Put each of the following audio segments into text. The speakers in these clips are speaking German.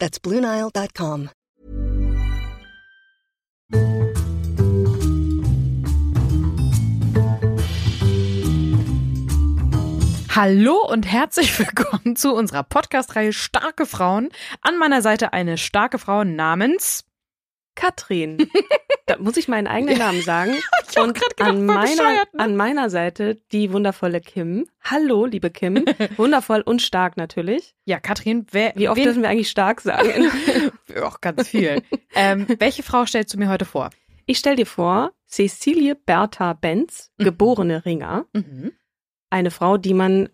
That's BlueNile.com. Hallo und herzlich willkommen zu unserer Podcast-Reihe Starke Frauen. An meiner Seite eine starke Frau namens Katrin. da muss ich meinen eigenen Namen sagen. Ich Und gedacht, an meiner, ne? an meiner Seite die wundervolle Kim. Hallo, liebe Kim. Wundervoll und stark natürlich. Ja, Katrin, wer, Wie oft wen, dürfen wir eigentlich stark sagen? Auch ganz viel. ähm, welche Frau stellst du mir heute vor? Ich stell dir vor, Cecilie Bertha Benz, Mhm. geborene Ringer. Mhm. Eine Frau, die man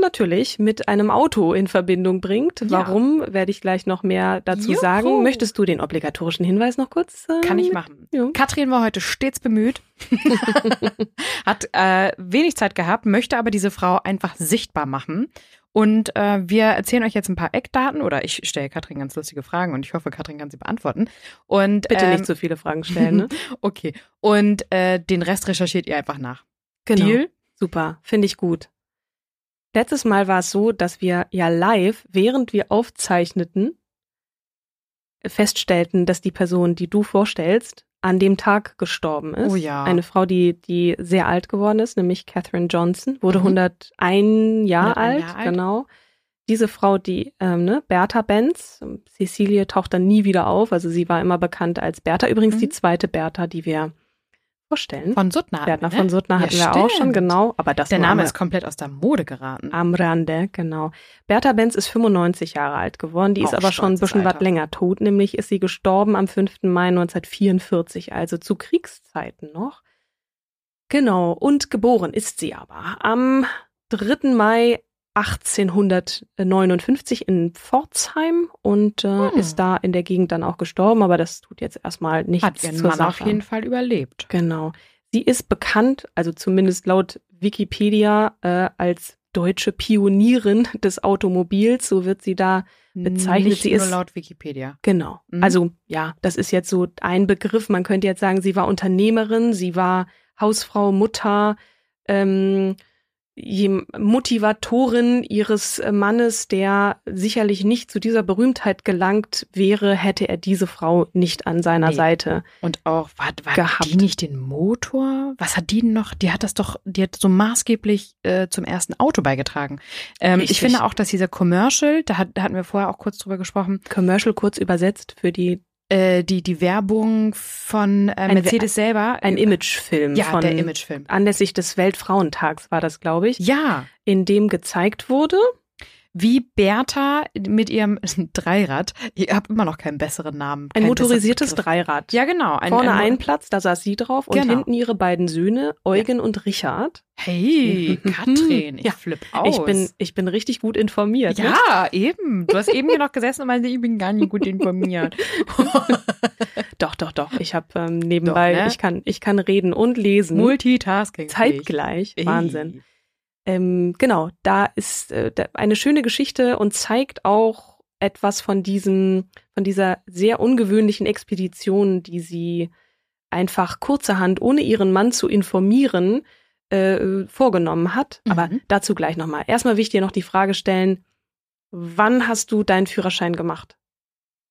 natürlich mit einem Auto in Verbindung bringt. Ja. Warum, werde ich gleich noch mehr dazu Juhu. sagen. Möchtest du den obligatorischen Hinweis noch kurz? Äh, Kann ich machen. Ja. Katrin war heute stets bemüht, hat äh, wenig Zeit gehabt, möchte aber diese Frau einfach sichtbar machen. Und äh, wir erzählen euch jetzt ein paar Eckdaten oder ich stelle Katrin ganz lustige Fragen und ich hoffe, Katrin kann sie beantworten. Und Bitte ähm, nicht so viele Fragen stellen. Ne? Okay. Und äh, den Rest recherchiert ihr einfach nach. Genau. Deal? Super, finde ich gut. Letztes Mal war es so, dass wir ja live, während wir aufzeichneten, feststellten, dass die Person, die du vorstellst, an dem Tag gestorben ist. Oh ja. Eine Frau, die, die sehr alt geworden ist, nämlich Catherine Johnson, wurde Mhm. 101 Jahre 101 alt, Jahre alt. genau. Diese Frau, die, ähm, ne, Bertha Benz, Cecilie taucht dann nie wieder auf, also sie war immer bekannt als Bertha. Übrigens Mhm. die zweite Bertha, die wir vorstellen. Von Suttner. Bertha wir, von Suttner Ja, hatten wir auch schon, stimmt. genau. Aber das Der Name am, ist komplett aus der Mode geraten. am Rande, genau. Bertha Benz ist 95 Jahre alt geworden. Die ist Auch aber schon ein bisschen was länger tot. Nämlich ist sie gestorben am 5. Mai 1944, also zu Kriegszeiten noch. Genau. Und geboren ist sie aber am 3. Mai 1859 in Pforzheim und äh, Hm. ist da in der Gegend dann auch gestorben, aber das tut jetzt erstmal nichts Hat ihren zur Mann Sache. auf jeden Fall überlebt. Genau. Sie ist bekannt, also zumindest laut Wikipedia, äh, als deutsche Pionierin des Automobils. So wird sie da bezeichnet. Nicht sie nur ist laut Wikipedia. genau. Mhm. Also ja, das ist jetzt so ein Begriff. Man könnte jetzt sagen, sie war Unternehmerin, sie war Hausfrau, Mutter, ähm, Motivatorin ihres äh, Mannes, der sicherlich nicht zu dieser Berühmtheit gelangt wäre, hätte er diese Frau nicht an seiner Nee. Seite. Und auch, war, war Gehabt. die nicht den Motor? Was hat die denn noch? Die hat das doch, die hat so maßgeblich äh, zum ersten Auto beigetragen. Ähm, ich finde auch, dass dieser Commercial, da, hat, da hatten wir vorher auch kurz drüber gesprochen, Commercial kurz übersetzt für die äh, die, die Werbung von äh, Ein Mercedes selber. ein Imagefilm Ja, von der Imagefilm. anlässlich des Weltfrauentags war das, glaube ich, Ja, in dem gezeigt wurde. Wie Bertha mit ihrem Dreirad, ihr habt immer noch keinen besseren Namen. Ein motorisiertes. Dreirad. Ja, genau. Ein, Vorne ein, ein Platz, da saß sie drauf und Genau. hinten ihre beiden Söhne, Eugen und Richard. Hey, Mhm. Katrin, ich Ja, flipp aus. Ich bin, ich bin richtig gut informiert. Ne? Ja, eben. Du hast eben hier noch gesessen und meinte, ich bin gar nicht gut informiert. Doch, doch, doch. Ich habe ähm, nebenbei, Doch, ne? ich kann, ich kann reden und lesen. Multitasking. zeitgleich. Ey. Wahnsinn. Ähm, genau, da ist äh, eine schöne Geschichte und zeigt auch etwas von diesem, von dieser sehr ungewöhnlichen Expedition, die sie einfach kurzerhand, ohne ihren Mann zu informieren, äh, vorgenommen hat. Aber Mhm. dazu gleich nochmal. Erstmal will ich dir noch die Frage stellen, wann hast du deinen Führerschein gemacht?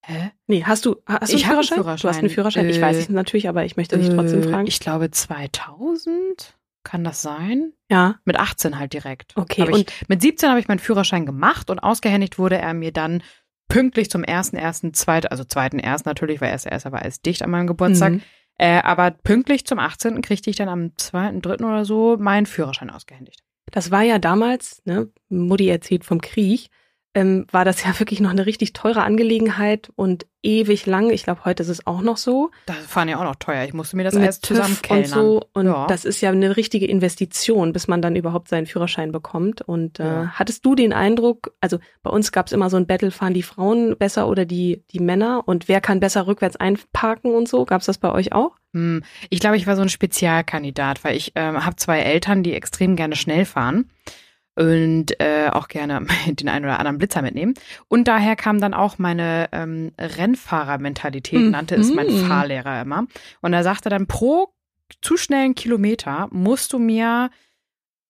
Hä? Nee, hast du, hast du Ich einen hab einen Führerschein? Du hast einen Führerschein. Führerschein. ich weiß Äh, es natürlich, aber ich möchte dich trotzdem Äh, fragen. Ich glaube 2000. Kann das sein? ja, Mit 18 halt direkt. okay. Hab ich, Und mit 17 habe ich meinen Führerschein gemacht und ausgehändigt wurde er mir dann pünktlich zum ersten, ersten, zweiten, also zweiten erst natürlich, weil erster, erster war alles dicht an meinem Geburtstag. Mhm. Äh, aber pünktlich zum 18. kriegte ich dann am zweiten, dritten oder so meinen Führerschein ausgehändigt. Das war ja damals, ne, Mutti erzählt vom Krieg, ähm, war das ja wirklich noch eine richtig teure Angelegenheit und ewig lang. Ich glaube, heute ist es auch noch so. Das fahren ja auch noch teuer. Ich musste mir das alles zusammenkellnern. und so. Und Ja. das ist ja eine richtige Investition, bis man dann überhaupt seinen Führerschein bekommt. Und äh, Ja. hattest du den Eindruck, also bei uns gab es immer so ein Battle, fahren die Frauen besser oder die, die Männer? Und wer kann besser rückwärts einparken und so? Gab es das bei euch auch? Hm, Ich glaube, ich war so ein Spezialkandidat, weil ich ähm, habe zwei Eltern, die extrem gerne schnell fahren und äh, auch gerne den einen oder anderen Blitzer mitnehmen. Und daher kam dann auch meine ähm, Rennfahrermentalität, Mhm. nannte es mein Fahrlehrer immer. Und er sagte dann, pro zu schnellen Kilometer musst du mir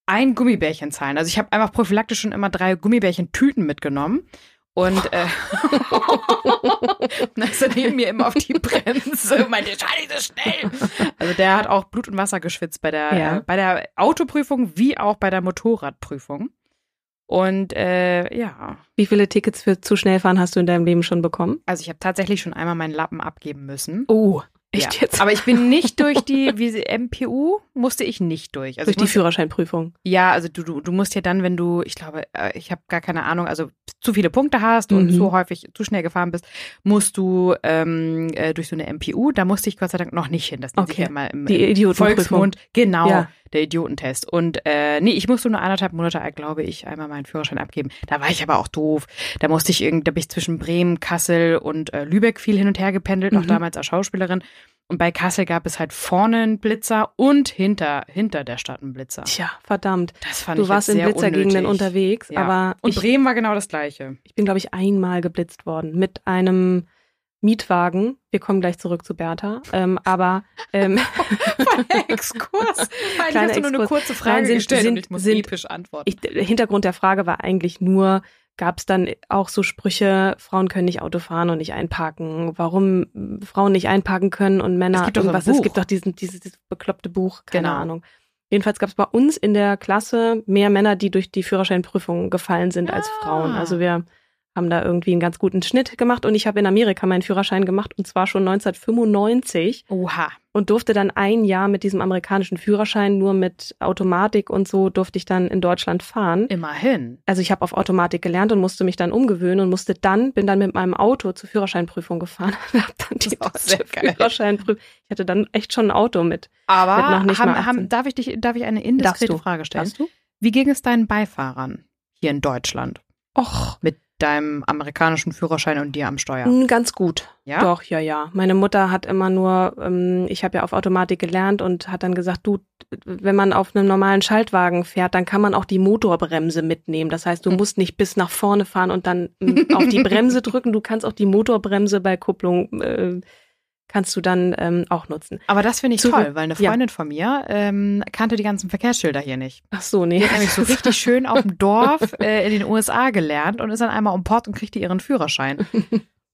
ein Gummibärchen zahlen. Also ich habe einfach prophylaktisch schon immer drei Gummibärchen-Tüten mitgenommen. Und, äh, dann ist er neben mir immer auf die Bremse und meinte, so schnell. Also der hat auch Blut und Wasser geschwitzt bei der, Ja. äh, bei der Autoprüfung wie auch bei der Motorradprüfung. Und äh, ja, Wie viele Tickets für zu schnell fahren hast du in deinem Leben schon bekommen? also ich habe tatsächlich schon einmal meinen Lappen abgeben müssen. Oh, echt ja. jetzt? Aber ich bin nicht durch die, wie MPU musste ich nicht durch. Also Durch die musste, Führerscheinprüfung. Ja, also du, du, du musst ja dann, wenn du, ich glaube, äh, ich habe gar keine Ahnung, also zu viele Punkte hast und Mhm. zu häufig zu schnell gefahren bist, musst du ähm, äh, durch so eine MPU, da musste ich Gott sei Dank noch nicht hin. Das nennt sich Okay. ja mal im, im. Volksmund. Genau, Ja. der Idiotentest. Und äh, nee, ich musste nur anderthalb Monate, glaube ich, einmal meinen Führerschein abgeben. Da war ich aber auch doof. Da musste ich irgendwie, da bin ich zwischen Bremen, Kassel und äh, Lübeck viel hin und her gependelt, auch Mhm. damals als Schauspielerin. Und bei Kassel gab es halt vorne einen Blitzer und hinter, hinter der Stadt einen Blitzer. Tja, verdammt. Das fand Du ich warst in Blitzergegenden unterwegs, Ja. aber Und ich, Bremen war genau das gleiche. ich bin, glaube ich, einmal geblitzt worden mit einem Mietwagen. Wir kommen gleich zurück zu Bertha. Ähm, aber ähm, Exkurs. Kleiner hast du nur eine kurze Frage Nein, sind- gestellt und sind- ich muss sind- episch antworten. ich, der Hintergrund der Frage war eigentlich nur, gab es dann auch so Sprüche, Frauen können nicht Auto fahren und nicht einparken, warum Frauen nicht einparken können und Männer Es gibt doch so irgendwas. Es gibt doch diesen, dieses, dieses bekloppte Buch, keine Genau. Ahnung. Jedenfalls gab es bei uns in der Klasse mehr Männer, die durch die Führerscheinprüfung gefallen sind als Ah. Frauen. Also wir haben da irgendwie einen ganz guten Schnitt gemacht und ich habe in Amerika meinen Führerschein gemacht und zwar schon 1995 Oha. und durfte dann ein Jahr mit diesem amerikanischen Führerschein nur mit Automatik und so durfte ich dann in Deutschland fahren. Immerhin. Also ich habe auf Automatik gelernt und musste mich dann umgewöhnen und musste dann, bin dann mit meinem Auto zur Führerscheinprüfung gefahren und habe dann die. Führerscheinprüfung. Ich hatte dann echt schon ein Auto mit. Aber Mit noch nicht mal haben, 18. haben, darf, ich dich, darf ich eine indiskrete. Frage stellen? Darfst du? Wie ging es deinen Beifahrern hier in Deutschland Och, mit deinem amerikanischen Führerschein und dir am Steuer? ganz gut. Ja? Doch, ja, ja. Meine Mutter hat immer nur, ähm, ich habe ja auf Automatik gelernt und hat dann gesagt, du, wenn man auf einem normalen Schaltwagen fährt, dann kann man auch die Motorbremse mitnehmen. Das heißt, du Hm. musst nicht bis nach vorne fahren und dann ähm, auf die Bremse drücken. Du kannst auch die Motorbremse bei Kupplung, äh, kannst du dann ähm, auch nutzen. Aber das finde ich Zurück- toll, weil eine ja. Freundin von mir ähm, kannte die ganzen Verkehrsschilder hier nicht. Ach so, nee. Die hat nämlich so richtig schön auf dem Dorf äh, in den USA gelernt und ist dann einmal um Port und kriegte ihren Führerschein.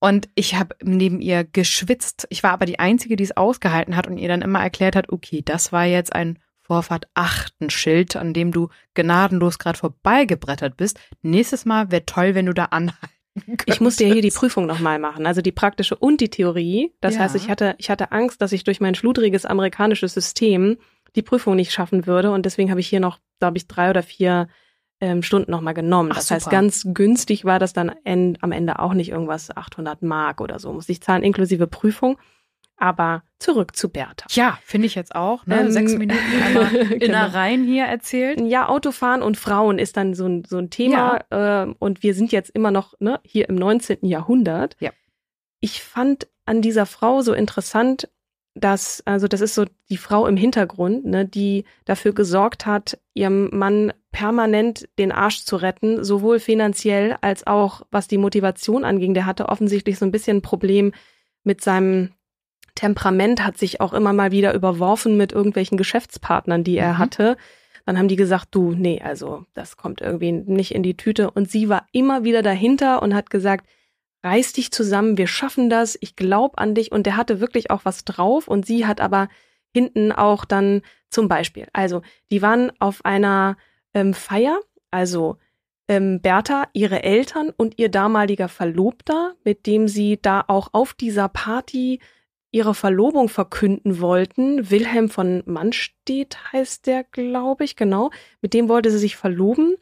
Und ich habe neben ihr geschwitzt. Ich war aber die Einzige, die es ausgehalten hat und ihr dann immer erklärt hat, okay, das war jetzt ein Vorfahrt achten Schild, an dem du gnadenlos gerade vorbeigebrettert bist. Nächstes Mal wäre toll, wenn du da anhalten Ich musste ja hier die. Prüfung nochmal machen, also die praktische und die Theorie. Das Ja. heißt, ich hatte, ich hatte Angst, dass ich durch mein schludriges amerikanisches System die Prüfung nicht schaffen würde und deswegen habe ich hier noch, glaube ich, drei oder vier ähm, Stunden nochmal genommen. Ach, das heißt, super. ganz günstig war das dann en, am Ende auch nicht irgendwas 800 Mark oder so, muss ich zahlen, inklusive Prüfung. Aber zurück zu Bertha. Ja, finde ich jetzt auch. Ne? Ähm, Sechs Minuten einmal genau. Innereien hier erzählt. Ja, Autofahren und Frauen ist dann so ein, so ein Thema. ähm, und wir sind jetzt immer noch ne, hier im 19. Jahrhundert. Ja. Ich fand an dieser Frau so interessant, dass, also das ist so die Frau im Hintergrund, ne, die dafür gesorgt hat, ihrem Mann permanent den Arsch zu retten, sowohl finanziell als auch was die Motivation anging. Der hatte offensichtlich so ein bisschen ein Problem mit seinem Temperament, hat sich auch immer mal wieder überworfen mit irgendwelchen Geschäftspartnern, die er Mhm. hatte. Dann haben die gesagt, du, nee, also das kommt irgendwie nicht in die Tüte. Und sie war immer wieder dahinter und hat gesagt, reiß dich zusammen, wir schaffen das, ich glaub an dich. Und der hatte wirklich auch was drauf. Und sie hat aber hinten auch dann zum Beispiel, also die waren auf einer ähm, Feier, also ähm, Bertha, ihre Eltern und ihr damaliger Verlobter, mit dem sie da auch auf dieser Party ihre Verlobung verkünden wollten. Wilhelm von Mannstedt heißt der, glaube ich, genau. Mit dem wollte sie sich verloben.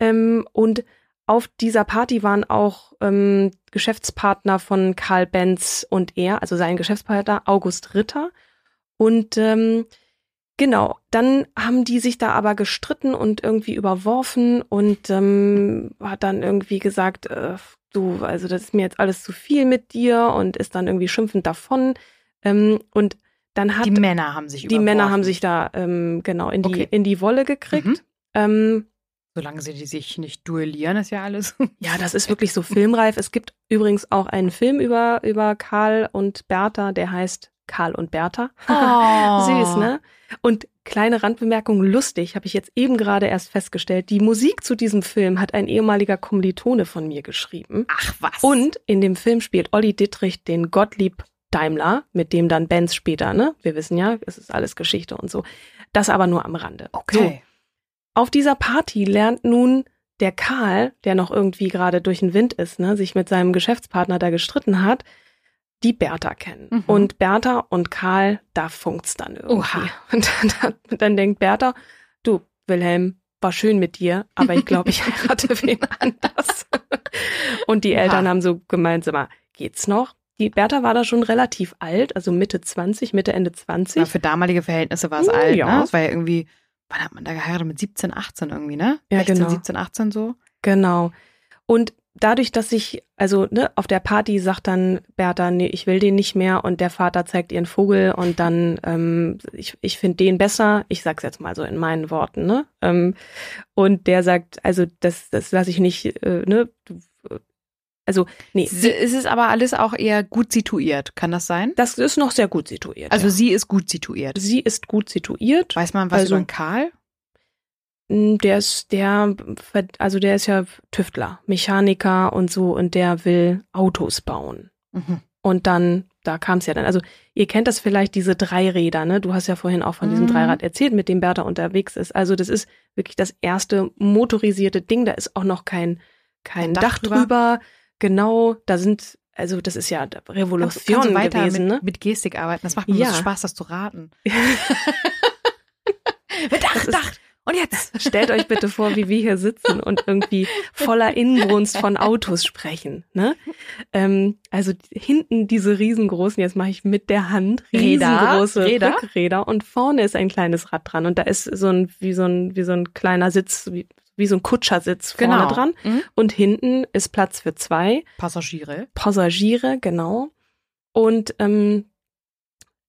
Ähm, und auf dieser Party waren auch ähm, Geschäftspartner von Karl Benz und er, also sein Geschäftspartner August Ritter. Und ähm, genau, dann haben die sich da aber gestritten und irgendwie überworfen und ähm, hat dann irgendwie gesagt, äh, du, also das ist mir jetzt alles zu viel mit dir und ist dann irgendwie schimpfend davon. Ähm, und dann hat die Männer haben sich die Männer haben sich da ähm, genau in die Okay. in die Wolle gekriegt. Mhm. Ähm, Solange sie die sich nicht duellieren, ist ja alles. Ja, das ist wirklich so filmreif. Es gibt übrigens auch einen Film über, über Karl und Bertha, der heißt Karl und Bertha. Oh. Süß, ne? Und kleine Randbemerkung, lustig, habe ich jetzt eben gerade erst festgestellt. Die Musik zu diesem Film hat ein ehemaliger Kommilitone von mir geschrieben. Ach was. Und in dem Film spielt Olli Dittrich den Gottlieb Daimler, mit dem dann Benz später, ne? Wir wissen ja, es ist alles Geschichte und so. Das aber nur am Rande. So, okay. auf dieser Party lernt nun der Karl, der noch irgendwie gerade durch den Wind ist, ne, sich mit seinem Geschäftspartner da gestritten hat, die Bertha kennen. Mhm. Und Bertha und Karl, da funkt's dann irgendwie. Oha. Und dann, dann denkt Bertha, du, Wilhelm, war schön mit dir, aber ich glaube, ich heirate wen anders. Und die. Eltern haben so gemeint, sag mal, geht's noch? Die Bertha war da schon relativ alt, also Mitte 20, Mitte, Ende 20. Ja, für damalige Verhältnisse war es Ja. alt, ne? Das war ja irgendwie, wann hat man da geheiratet? Mit 17, 18 irgendwie, ne? Ja, 16, genau. 17, 18 so. Genau. Und dadurch, dass ich, also ne, auf der Party sagt dann Bertha, nee, ich will den nicht mehr und der Vater zeigt ihren Vogel und dann, ähm, ich, ich finde den besser, ich sag's jetzt mal so in meinen Worten, ne? Ähm, und der sagt, also das, das lasse ich nicht, äh, ne? Äh, Also, nee, Es ist aber alles auch eher gut situiert, kann das sein? das ist noch sehr gut situiert. Also ja. sie ist gut situiert. sie ist gut situiert. Weiß man was Also- über Karl? Mm, Der ist, der, also der ist ja Tüftler, Mechaniker und so und der will Autos bauen. Mhm. Und dann, da kam es ja dann. Also ihr kennt das vielleicht, diese Dreiräder, ne? Du hast ja vorhin auch von diesem Mhm. Dreirad erzählt, mit dem Bertha unterwegs ist. Also das ist wirklich das erste motorisierte Ding. Da ist auch noch kein, kein Ein Dach Dach, drüber. drüber. Genau, da sind, also das ist ja Kannst, Revolution kannst du weiter gewesen, mit, ne? mit Gestik arbeiten? Das macht mir Ja. so Spaß, das zu raten. Dach, Dach. Und jetzt? Stellt euch bitte vor, wie wir hier sitzen und irgendwie voller Inbrunst von Autos sprechen. Ne? Ähm, also hinten diese riesengroßen, jetzt mache ich mit der Hand, Räder, riesengroße Räder. Rückräder und vorne ist ein kleines Rad dran und da ist so ein, wie so ein, wie so ein kleiner Sitz, wie, wie so ein Kutschersitz vorne dran Mhm. und hinten ist Platz für zwei Passagiere. Passagiere, genau. Und ähm,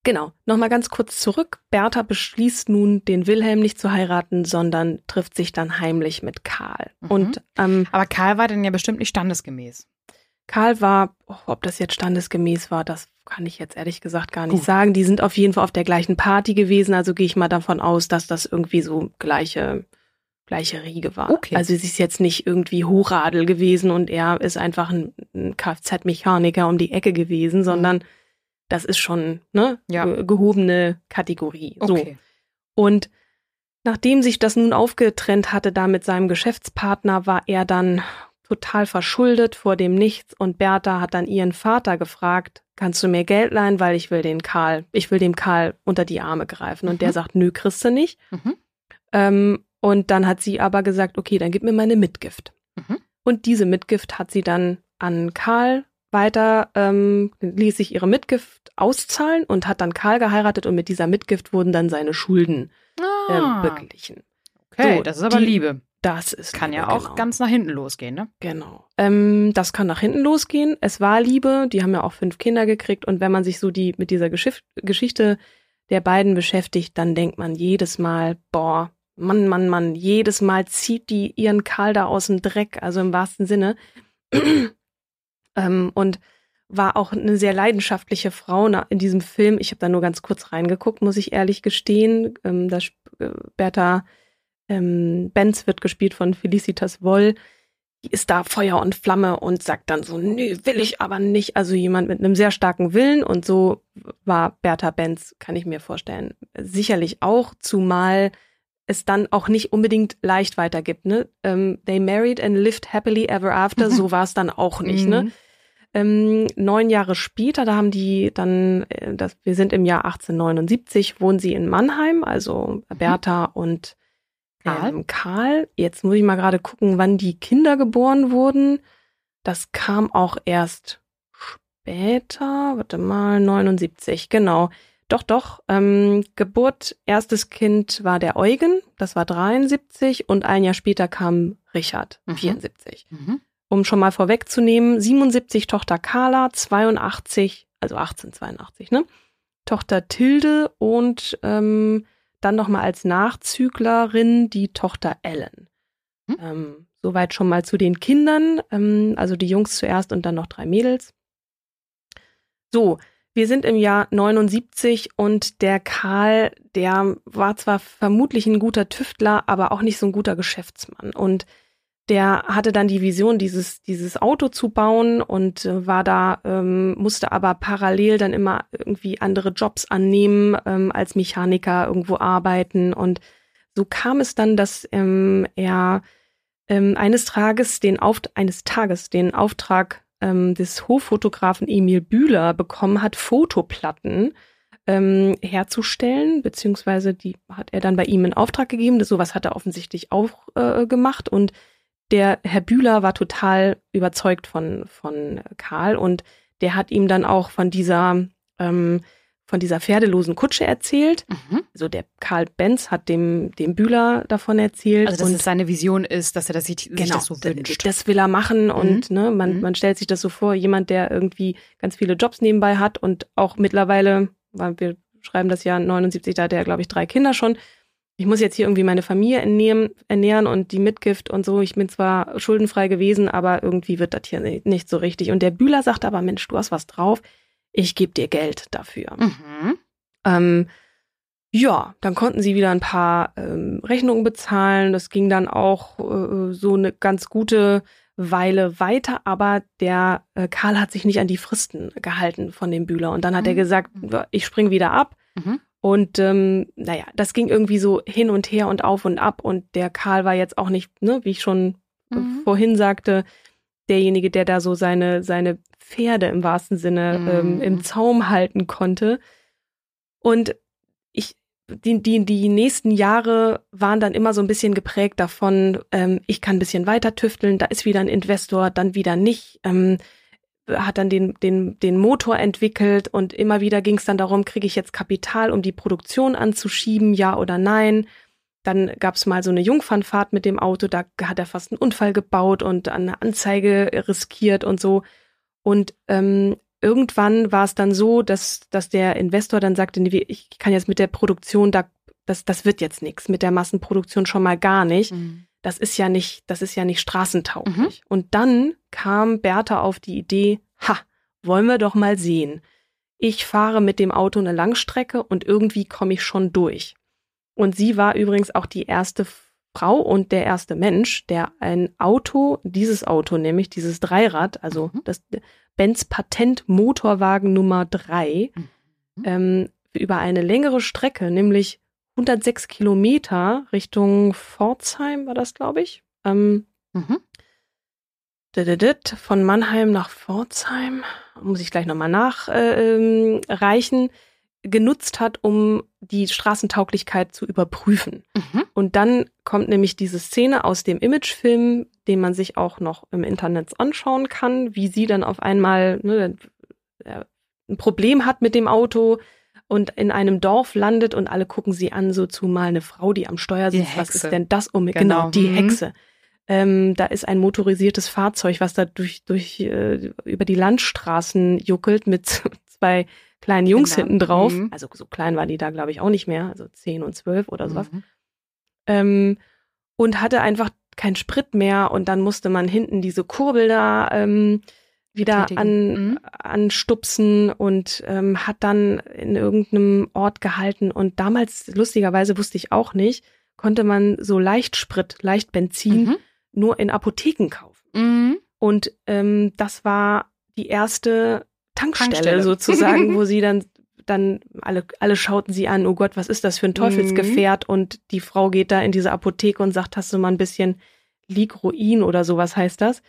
genau, nochmal ganz kurz zurück. Bertha beschließt nun, den Wilhelm nicht zu heiraten, sondern trifft sich dann heimlich mit Karl. Mhm. Und ähm, Aber Karl war dann ja bestimmt nicht standesgemäß. Karl war, oh, ob das jetzt standesgemäß war, das kann ich jetzt ehrlich gesagt gar nicht Gut. sagen. Die sind auf jeden Fall auf der gleichen Party gewesen, also gehe ich mal davon aus, dass das irgendwie so gleiche gleiche Riege war. Okay. Also sie ist jetzt nicht irgendwie Hochadel gewesen und er ist einfach ein, ein Kfz-Mechaniker um die Ecke gewesen, sondern das ist schon ne, Ja. ge- gehobene Kategorie. So. Okay. Und nachdem sich das nun aufgetrennt hatte da mit seinem Geschäftspartner, war er dann total verschuldet vor dem Nichts und Bertha hat dann ihren Vater gefragt, kannst du mir Geld leihen, weil ich will den Karl, ich will dem Karl unter die Arme greifen. Und Mhm. der sagt, nö, kriegst du nicht. Mhm. Ähm, und dann hat sie aber gesagt, okay, dann gib mir meine Mitgift. Mhm. Und diese Mitgift hat sie dann an Karl weiter, ähm, ließ sich ihre Mitgift auszahlen und hat dann Karl geheiratet und mit dieser Mitgift wurden dann seine Schulden Ah, ähm, beglichen. okay, so, das ist aber die- Liebe. Das ist Kann ja Liebe, auch genau. ganz nach hinten losgehen, ne? Genau. Ähm, das kann nach hinten losgehen. Es war Liebe, die haben ja auch fünf Kinder gekriegt und wenn man sich so die mit dieser Geschiff Geschichte der beiden beschäftigt, dann denkt man jedes Mal, boah, Mann, Mann, Mann, jedes Mal zieht die ihren Karl da aus dem Dreck, also im wahrsten Sinne. Ähm, und war auch eine sehr leidenschaftliche Frau in diesem Film. Ich habe da nur ganz kurz reingeguckt, muss ich ehrlich gestehen. Ähm, da äh, Bertha ähm, Benz wird gespielt von Felicitas Woll. Die ist da Feuer und Flamme und sagt dann so, nö, will ich aber nicht. Also jemand mit einem sehr starken Willen und so war Bertha Benz, kann ich mir vorstellen, sicherlich auch, zumal es dann auch nicht unbedingt leicht weitergibt. Ne? Ähm, they married and lived happily ever after, Mhm. so war es dann auch nicht. Ne? Mhm. Ähm, neun Jahre später, da haben die dann, äh, das, wir sind im Jahr 1879, wohnen sie in Mannheim, also Bertha und Karl. Ähm, Karl. Jetzt muss ich mal gerade gucken, wann die Kinder geboren wurden. Das kam auch erst später, warte mal, 79, genau. Doch, doch, ähm, Geburt, erstes Kind war der Eugen, das war 73 und ein Jahr später kam Richard, Mhm. 74 Mhm. um schon mal vorwegzunehmen, 77 Tochter Carla, 82, also 1882, ne? Tochter Tilde und ähm, dann nochmal als Nachzüglerin die Tochter Ellen. Hm. Ähm, soweit schon mal zu den Kindern, ähm, also die Jungs zuerst und dann noch drei Mädels. So, wir sind im Jahr 79 und der Karl, der war zwar vermutlich ein guter Tüftler, aber auch nicht so ein guter Geschäftsmann. Und der hatte dann die Vision, dieses, dieses Auto zu bauen und äh, war da, ähm, musste aber parallel dann immer irgendwie andere Jobs annehmen, ähm, als Mechaniker irgendwo arbeiten. Und so kam es dann, dass ähm, er ähm, eines Tages den Auft eines Tages den Auftrag ähm, des Hoffotografen Emil Bühler bekommen hat, Fotoplatten ähm, herzustellen, beziehungsweise die hat er dann bei ihm in Auftrag gegeben. Das, sowas hat er offensichtlich auch äh, gemacht und der Herr Bühler war total überzeugt von, von Karl und der hat ihm dann auch von dieser, ähm, von dieser pferdelosen Kutsche erzählt. Mhm. Also der Karl Benz hat dem, dem Bühler davon erzählt. Also, dass und es seine Vision ist, dass er das sich, genau, das so wünscht. das will er machen und ne, man, Mhm. man stellt sich das so vor, jemand, der irgendwie ganz viele Jobs nebenbei hat und auch mittlerweile, weil wir schreiben das Jahr 79, da hat er, glaube ich, drei Kinder schon. Ich muss jetzt hier irgendwie meine Familie ernähren, ernähren und die Mitgift und so. Ich bin zwar schuldenfrei gewesen, aber irgendwie wird das hier ni- nicht so richtig. Und der Bühler sagt aber, Mensch, du hast was drauf. Ich gebe dir Geld dafür. Mhm. Ähm, ja, dann konnten sie wieder ein paar ähm, Rechnungen bezahlen. Das ging dann auch äh, so eine ganz gute Weile weiter, aber der äh, Karl hat sich nicht an die Fristen gehalten von dem Bühler. Und dann hat er Mhm. gesagt, ich spring wieder ab. Mhm. Und ähm, naja, das ging irgendwie so hin und her und auf und ab. Und der Karl war jetzt auch nicht, ne, wie ich schon äh, Mhm. vorhin sagte, derjenige, der da so seine, seine Pferde im wahrsten Sinne ähm, Mhm. im Zaum halten konnte. Und ich, die, die, die nächsten Jahre waren dann immer so ein bisschen geprägt davon, ähm, ich kann ein bisschen weiter tüfteln, da ist wieder ein Investor, dann wieder nicht. Ähm, hat dann den, den, den Motor entwickelt und immer wieder ging es dann darum, kriege ich jetzt Kapital, um die Produktion anzuschieben, ja oder nein. Dann gab es mal so eine Jungfernfahrt mit dem Auto, da hat er fast einen Unfall gebaut und eine Anzeige riskiert und so. Und ähm, irgendwann war es dann so, dass, dass der Investor dann sagte, nee, ich kann jetzt mit der Produktion, da, das, das wird jetzt nichts, mit der Massenproduktion schon mal gar nicht Mhm. das ist ja nicht, das ist ja nicht straßentauglich. Und dann kam Bertha auf die Idee, ha, wollen wir doch mal sehen. Ich fahre mit dem Auto eine Langstrecke und irgendwie komme ich schon durch. Und sie war übrigens auch die erste Frau und der erste Mensch, der ein Auto, dieses Auto nämlich, dieses Dreirad, also Mhm. das Benz Patent Motorwagen Nummer drei, Mhm. ähm, über eine längere Strecke, nämlich 106 Kilometer Richtung Pforzheim war das, glaube ich. Ähm, Mhm. von Mannheim nach Pforzheim, muss ich gleich nochmal nachreichen, äh, reichen, genutzt hat, um die Straßentauglichkeit zu überprüfen. Mhm. Und dann kommt nämlich diese Szene aus dem Imagefilm, den man sich auch noch im Internet anschauen kann, wie sie dann auf einmal ne, äh, ein Problem hat mit dem Auto und in einem Dorf landet und alle gucken sie an, so zumal eine Frau, die am Steuer sitzt. Was ist denn das um? Genau, Genau. die Mhm. Hexe. Ähm, da ist ein motorisiertes Fahrzeug, was da durch, durch äh, über die Landstraßen juckelt mit zwei kleinen Jungs Genau. hinten drauf. Mhm. Also so klein war die da, glaube ich, auch nicht mehr, also zehn und zwölf oder sowas Mhm. ähm, und hatte einfach keinen Sprit mehr und dann musste man hinten diese Kurbel da ähm, wieder Tätigen. an, Mhm. anstupsen und ähm, hat dann in irgendeinem Ort gehalten und damals, lustigerweise wusste ich auch nicht, konnte man so Leichtsprit, Leichtbenzin Mhm. nur in Apotheken kaufen. Mhm. Und ähm, das war die erste Tankstelle, Tankstelle. sozusagen, wo sie dann dann alle, alle schauten sie an, oh Gott, was ist das für ein Teufelsgefährt? Mhm. Und die Frau geht da in diese Apotheke und sagt, hast du mal ein bisschen Ligroin oder sowas heißt das?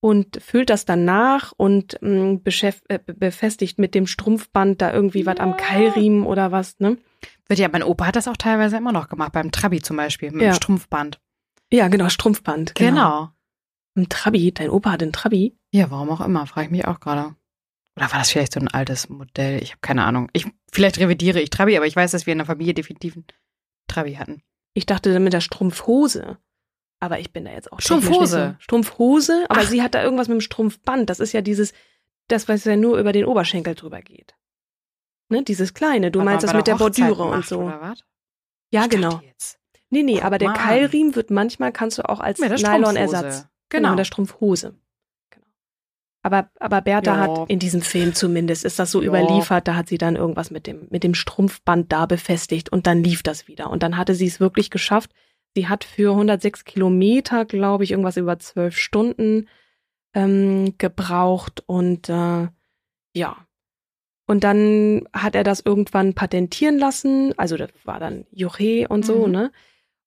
Und füllt das dann nach und mh, beschäft, äh, befestigt mit dem Strumpfband da irgendwie was am Ja. Keilriemen oder was, ne? Wird ja, mein Opa hat das auch teilweise immer noch gemacht, beim Trabi zum Beispiel, mit Ja. dem Strumpfband. Ja, genau, Strumpfband. Genau. Ein Trabi, dein Opa hat einen Trabi. Ja, warum auch immer, frage ich mich auch gerade. Oder war das vielleicht so ein altes Modell? Ich habe keine Ahnung. Ich, vielleicht revidiere ich Trabi, aber ich weiß, dass wir in der Familie definitiv einen Trabi hatten. Ich dachte mit der Strumpfhose. Aber ich bin da jetzt auch Strumpfhose. Strumpfhose, aber Ach. sie hat da irgendwas mit dem Strumpfband. Das ist ja dieses, das, was ja nur über den Oberschenkel drüber geht. Ne, dieses kleine. Du War- meinst das mit der Hochzeit Bordüre und so. Ja, Ich genau. Nee, nee, Guck aber der. Keilriemen wird manchmal, kannst du auch als Nylon-Ersatz. Genau, Genau. der Strumpfhose. Aber, aber Bertha Ja. hat in diesem Film zumindest, ist das so Ja. überliefert, da hat sie dann irgendwas mit dem, mit dem Strumpfband da befestigt und dann lief das wieder. Und dann hatte sie es wirklich geschafft. Sie hat für 106 Kilometer, glaube ich, irgendwas über zwölf Stunden ähm, gebraucht und äh, ja. Und dann hat er das irgendwann patentieren lassen. Also das war dann Juche und so, Mhm. ne?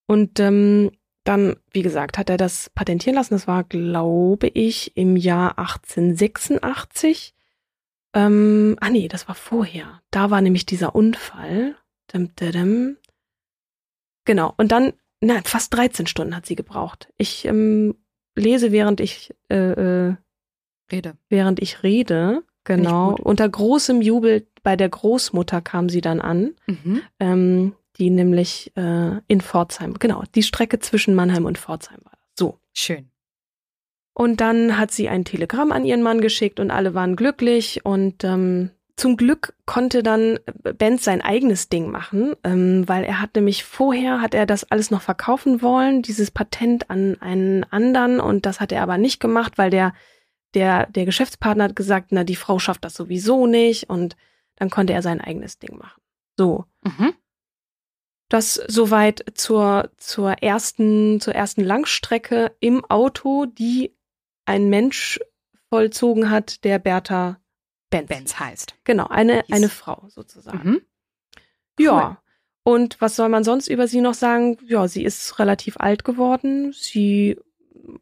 Und ähm, dann, wie gesagt, hat er das patentieren lassen. Das war, glaube ich, im Jahr 1886. Ähm, ah nee, das war vorher. Da war nämlich dieser Unfall. Genau. Und dann, na, fast 13 Stunden hat sie gebraucht. Ich ähm, lese, während ich, äh, äh, Rede. während ich rede. Ich Genau. gut. Unter großem Jubel bei der Großmutter kam sie dann an Mhm. ähm, die nämlich äh, in Pforzheim, genau, die Strecke zwischen Mannheim und Pforzheim war. So. Schön. Und dann hat sie ein Telegramm an ihren Mann geschickt und alle waren glücklich und ähm, zum Glück konnte dann Benz sein eigenes Ding machen, ähm, weil er hat nämlich vorher hat er das alles noch verkaufen wollen, dieses Patent an einen anderen und das hat er aber nicht gemacht, weil der der der Geschäftspartner hat gesagt, na die Frau schafft das sowieso nicht und dann konnte er sein eigenes Ding machen. So. Mhm. Das soweit zur, zur ersten, zur ersten Langstrecke im Auto, die ein Mensch vollzogen hat, der Bertha Benz. Benz heißt. Genau, eine, Hieß. eine Frau sozusagen. Mhm. Ja. Und was soll man sonst über sie noch sagen? Ja, sie ist relativ alt geworden. Sie,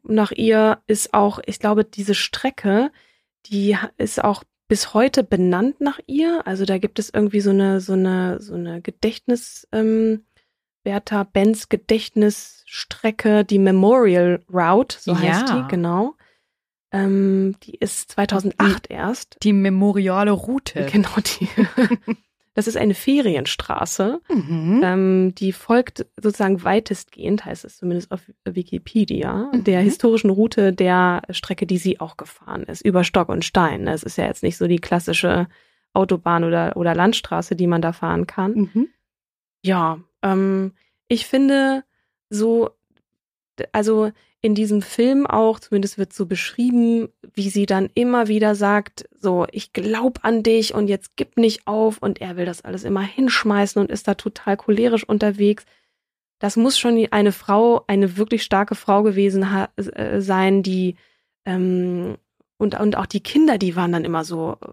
nach ihr ist auch, ich glaube, diese Strecke, die ist auch bis heute benannt nach ihr. Also da gibt es irgendwie so eine, so eine, so eine Gedächtnis, ähm, Bertha Benz Gedächtnisstrecke, die Memorial Route, so heißt Ja. die, genau. Ähm, die ist 2008 erst. Die memoriale Route. Genau, die. Das ist eine Ferienstraße. Mhm. Ähm, die folgt sozusagen weitestgehend, heißt es zumindest auf Wikipedia, Mhm. der historischen Route der Strecke, die sie auch gefahren ist, über Stock und Stein. Es ist ja jetzt nicht so die klassische Autobahn oder, oder Landstraße, die man da fahren kann. Mhm. Ja, ähm, ich finde so, also in diesem Film auch, zumindest wird so beschrieben, wie sie dann immer wieder sagt, so, ich glaub an dich und jetzt gib nicht auf und er will das alles immer hinschmeißen und ist da total cholerisch unterwegs. Das muss schon eine Frau, eine wirklich starke Frau gewesen äh, sein, die ähm, und, und auch die Kinder, die waren dann immer so äh,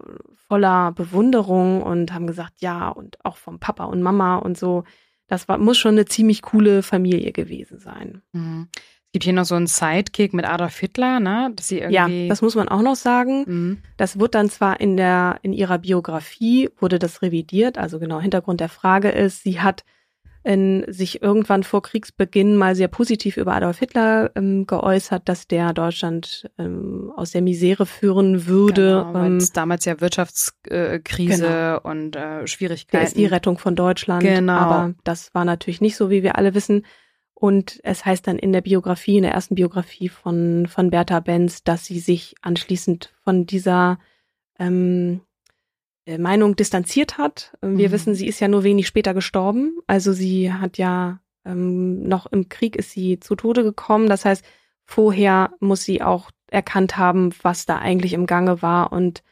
voller Bewunderung und haben gesagt, ja, und auch vom Papa und Mama und so. Das war, muss schon eine ziemlich coole Familie gewesen sein. Mhm. Es gibt hier noch so einen Sidekick mit Adolf Hitler, ne? Dass sie irgendwie. Ja, das muss man auch noch sagen. Mhm. Das wird dann zwar in der, in ihrer Biografie wurde das revidiert. Also genau, Hintergrund der Frage ist, sie hat in, sich irgendwann vor Kriegsbeginn mal sehr positiv über Adolf Hitler ähm, geäußert, dass der Deutschland ähm, aus der Misere führen würde. Genau, ähm, damals ja Wirtschaftskrise Krise und äh, Schwierigkeiten. der ist die Rettung von Deutschland. Genau. Aber das war natürlich nicht so, wie wir alle wissen. Und es heißt dann in der Biografie, in der ersten Biografie von, von Bertha Benz, dass sie sich anschließend von dieser ähm, äh, Meinung distanziert hat. Wir Mhm. wissen, sie ist ja nur wenig später gestorben. Also sie hat ja ähm, noch im Krieg ist sie zu Tode gekommen. Das heißt, vorher muss sie auch erkannt haben, was da eigentlich im Gange war und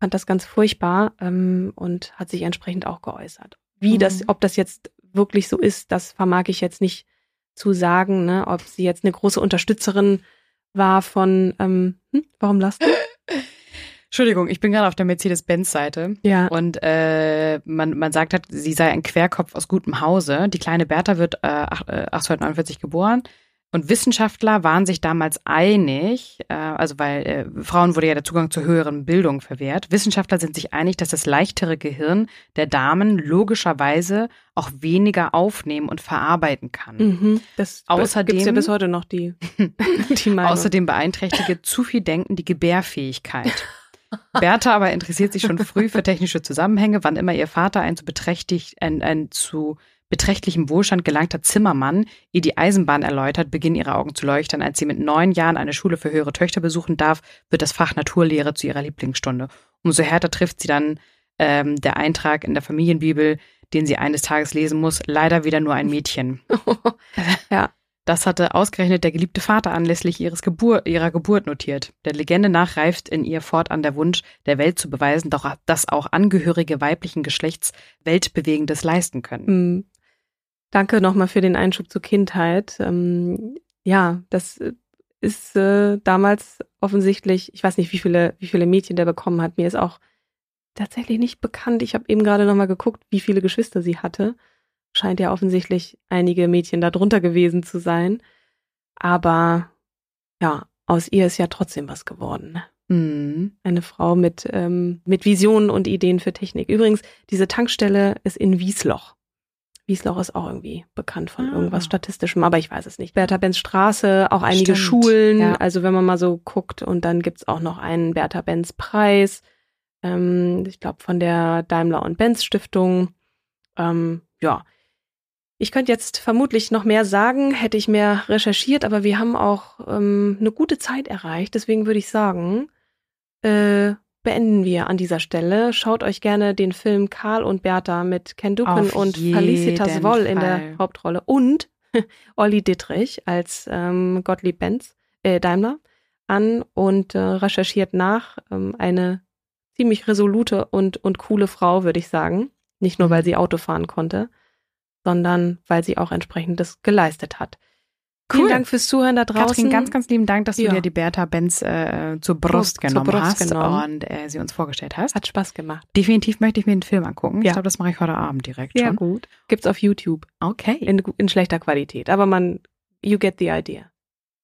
fand das ganz furchtbar ähm, und hat sich entsprechend auch geäußert. Wie Mhm. das, ob das jetzt wirklich so ist, das vermag ich jetzt nicht zu sagen, ne? ob sie jetzt eine große Unterstützerin war von, ähm, hm, warum lasst du? Entschuldigung, ich bin gerade auf der Mercedes-Benz-Seite. Ja. Und äh, man, man sagt halt, sie sei ein Querkopf aus gutem Hause. Die kleine Bertha wird äh, ach- äh, 1849 geboren. Und Wissenschaftler waren sich damals einig, äh, also weil äh, Frauen wurde ja der Zugang zur höheren Bildung verwehrt. Wissenschaftler sind sich einig, dass das leichtere Gehirn der Damen logischerweise auch weniger aufnehmen und verarbeiten kann. Mhm. Das Außerdem- gibt's ja bis heute noch die, die Meinung. Außerdem beeinträchtige zu viel Denken die Gebärfähigkeit. Bertha aber interessiert sich schon früh für technische Zusammenhänge, wann immer ihr Vater ein zu, beträchtlich, ein, ein zu beträchtlichem Wohlstand gelangter Zimmermann ihr die Eisenbahn erläutert, beginnen ihre Augen zu leuchten. Als sie mit neun Jahren eine Schule für höhere Töchter besuchen darf, wird das Fach Naturlehre zu ihrer Lieblingsstunde. Umso härter trifft sie dann ähm, der Eintrag in der Familienbibel, den sie eines Tages lesen muss, leider wieder nur ein Mädchen. ja. Das hatte ausgerechnet der geliebte Vater anlässlich ihres Gebur ihrer Geburt notiert. Der Legende nach reift in ihr fortan der Wunsch, der Welt zu beweisen, doch dass auch Angehörige weiblichen Geschlechts Weltbewegendes leisten können. Mm. Danke nochmal für den Einschub zur Kindheit. Ähm, ja, das äh, ist äh, damals offensichtlich, ich weiß nicht, wie viele, wie viele Mädchen der bekommen hat. Mir ist auch tatsächlich nicht bekannt. Ich habe eben gerade nochmal geguckt, wie viele Geschwister sie hatte. Scheint ja offensichtlich einige Mädchen darunter gewesen zu sein. Aber ja, aus ihr ist ja trotzdem was geworden. Mhm. Eine Frau mit, ähm, mit Visionen und Ideen für Technik. Übrigens, diese Tankstelle ist in Wiesloch. Wiesloch ist auch irgendwie bekannt von Ah. irgendwas Statistischem, aber ich weiß es nicht. Bertha Benz Straße, auch einige Stimmt, Schulen, ja. also wenn man mal so guckt und dann gibt's auch noch einen Bertha Benz Preis, ähm, ich glaube von der Daimler und Benz Stiftung. Ähm, ja, ich könnte jetzt vermutlich noch mehr sagen, hätte ich mehr recherchiert, aber wir haben auch ähm, eine gute Zeit erreicht. Deswegen würde ich sagen, äh, beenden wir an dieser Stelle. Schaut euch gerne den Film Karl und Bertha mit Ken Ducken Auf und Felicitas Woll in der Hauptrolle und Olli Dittrich als ähm, Gottlieb Benz, äh, Daimler an und äh, recherchiert nach. Ähm, eine ziemlich resolute und, und coole Frau, würde ich sagen. Nicht nur, weil sie Auto fahren konnte, sondern weil sie auch entsprechendes geleistet hat. Vielen Cool. Dank fürs Zuhören da draußen. Katrin, ganz, ganz lieben Dank, dass du Ja. dir die Bertha Benz äh, zur Brust Zur genommen Brust hast genommen. und äh, sie uns vorgestellt hast. Hat Spaß gemacht. Definitiv möchte ich mir den Film angucken. Ich Ja. glaube, das mache ich heute Abend direkt Ja, schon. gut. Gibt's auf YouTube Okay. in, in schlechter Qualität, aber man, you get the idea.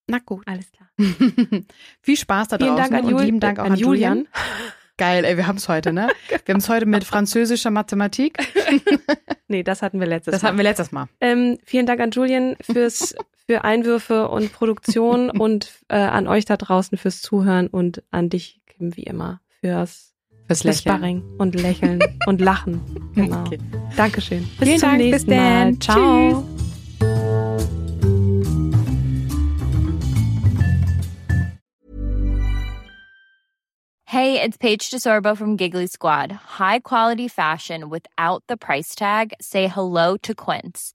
Na gut. Alles klar. Viel Spaß da draußen Vielen Dank an, und lieben Dank auch an an Julian. Julian. Geil, ey, wir haben es heute, ne? Wir haben es heute mit französischer Mathematik. Nee, das hatten wir letztes Das Mal. hatten wir letztes Mal. Ähm, vielen Dank an Julian fürs für Einwürfe und Produktion und äh, an euch da draußen fürs Zuhören und an dich, Kim, wie immer, fürs, Fürs fürs Lächeln. Sparring und Lächeln und Lachen. Genau. Okay. Dankeschön. Bis Vielen zum Dank, bis nächsten Mal. dann. Ciao. Tschüss. Hey, it's Paige DeSorbo from Giggly Squad. High quality fashion without the price tag. Say hello to Quince.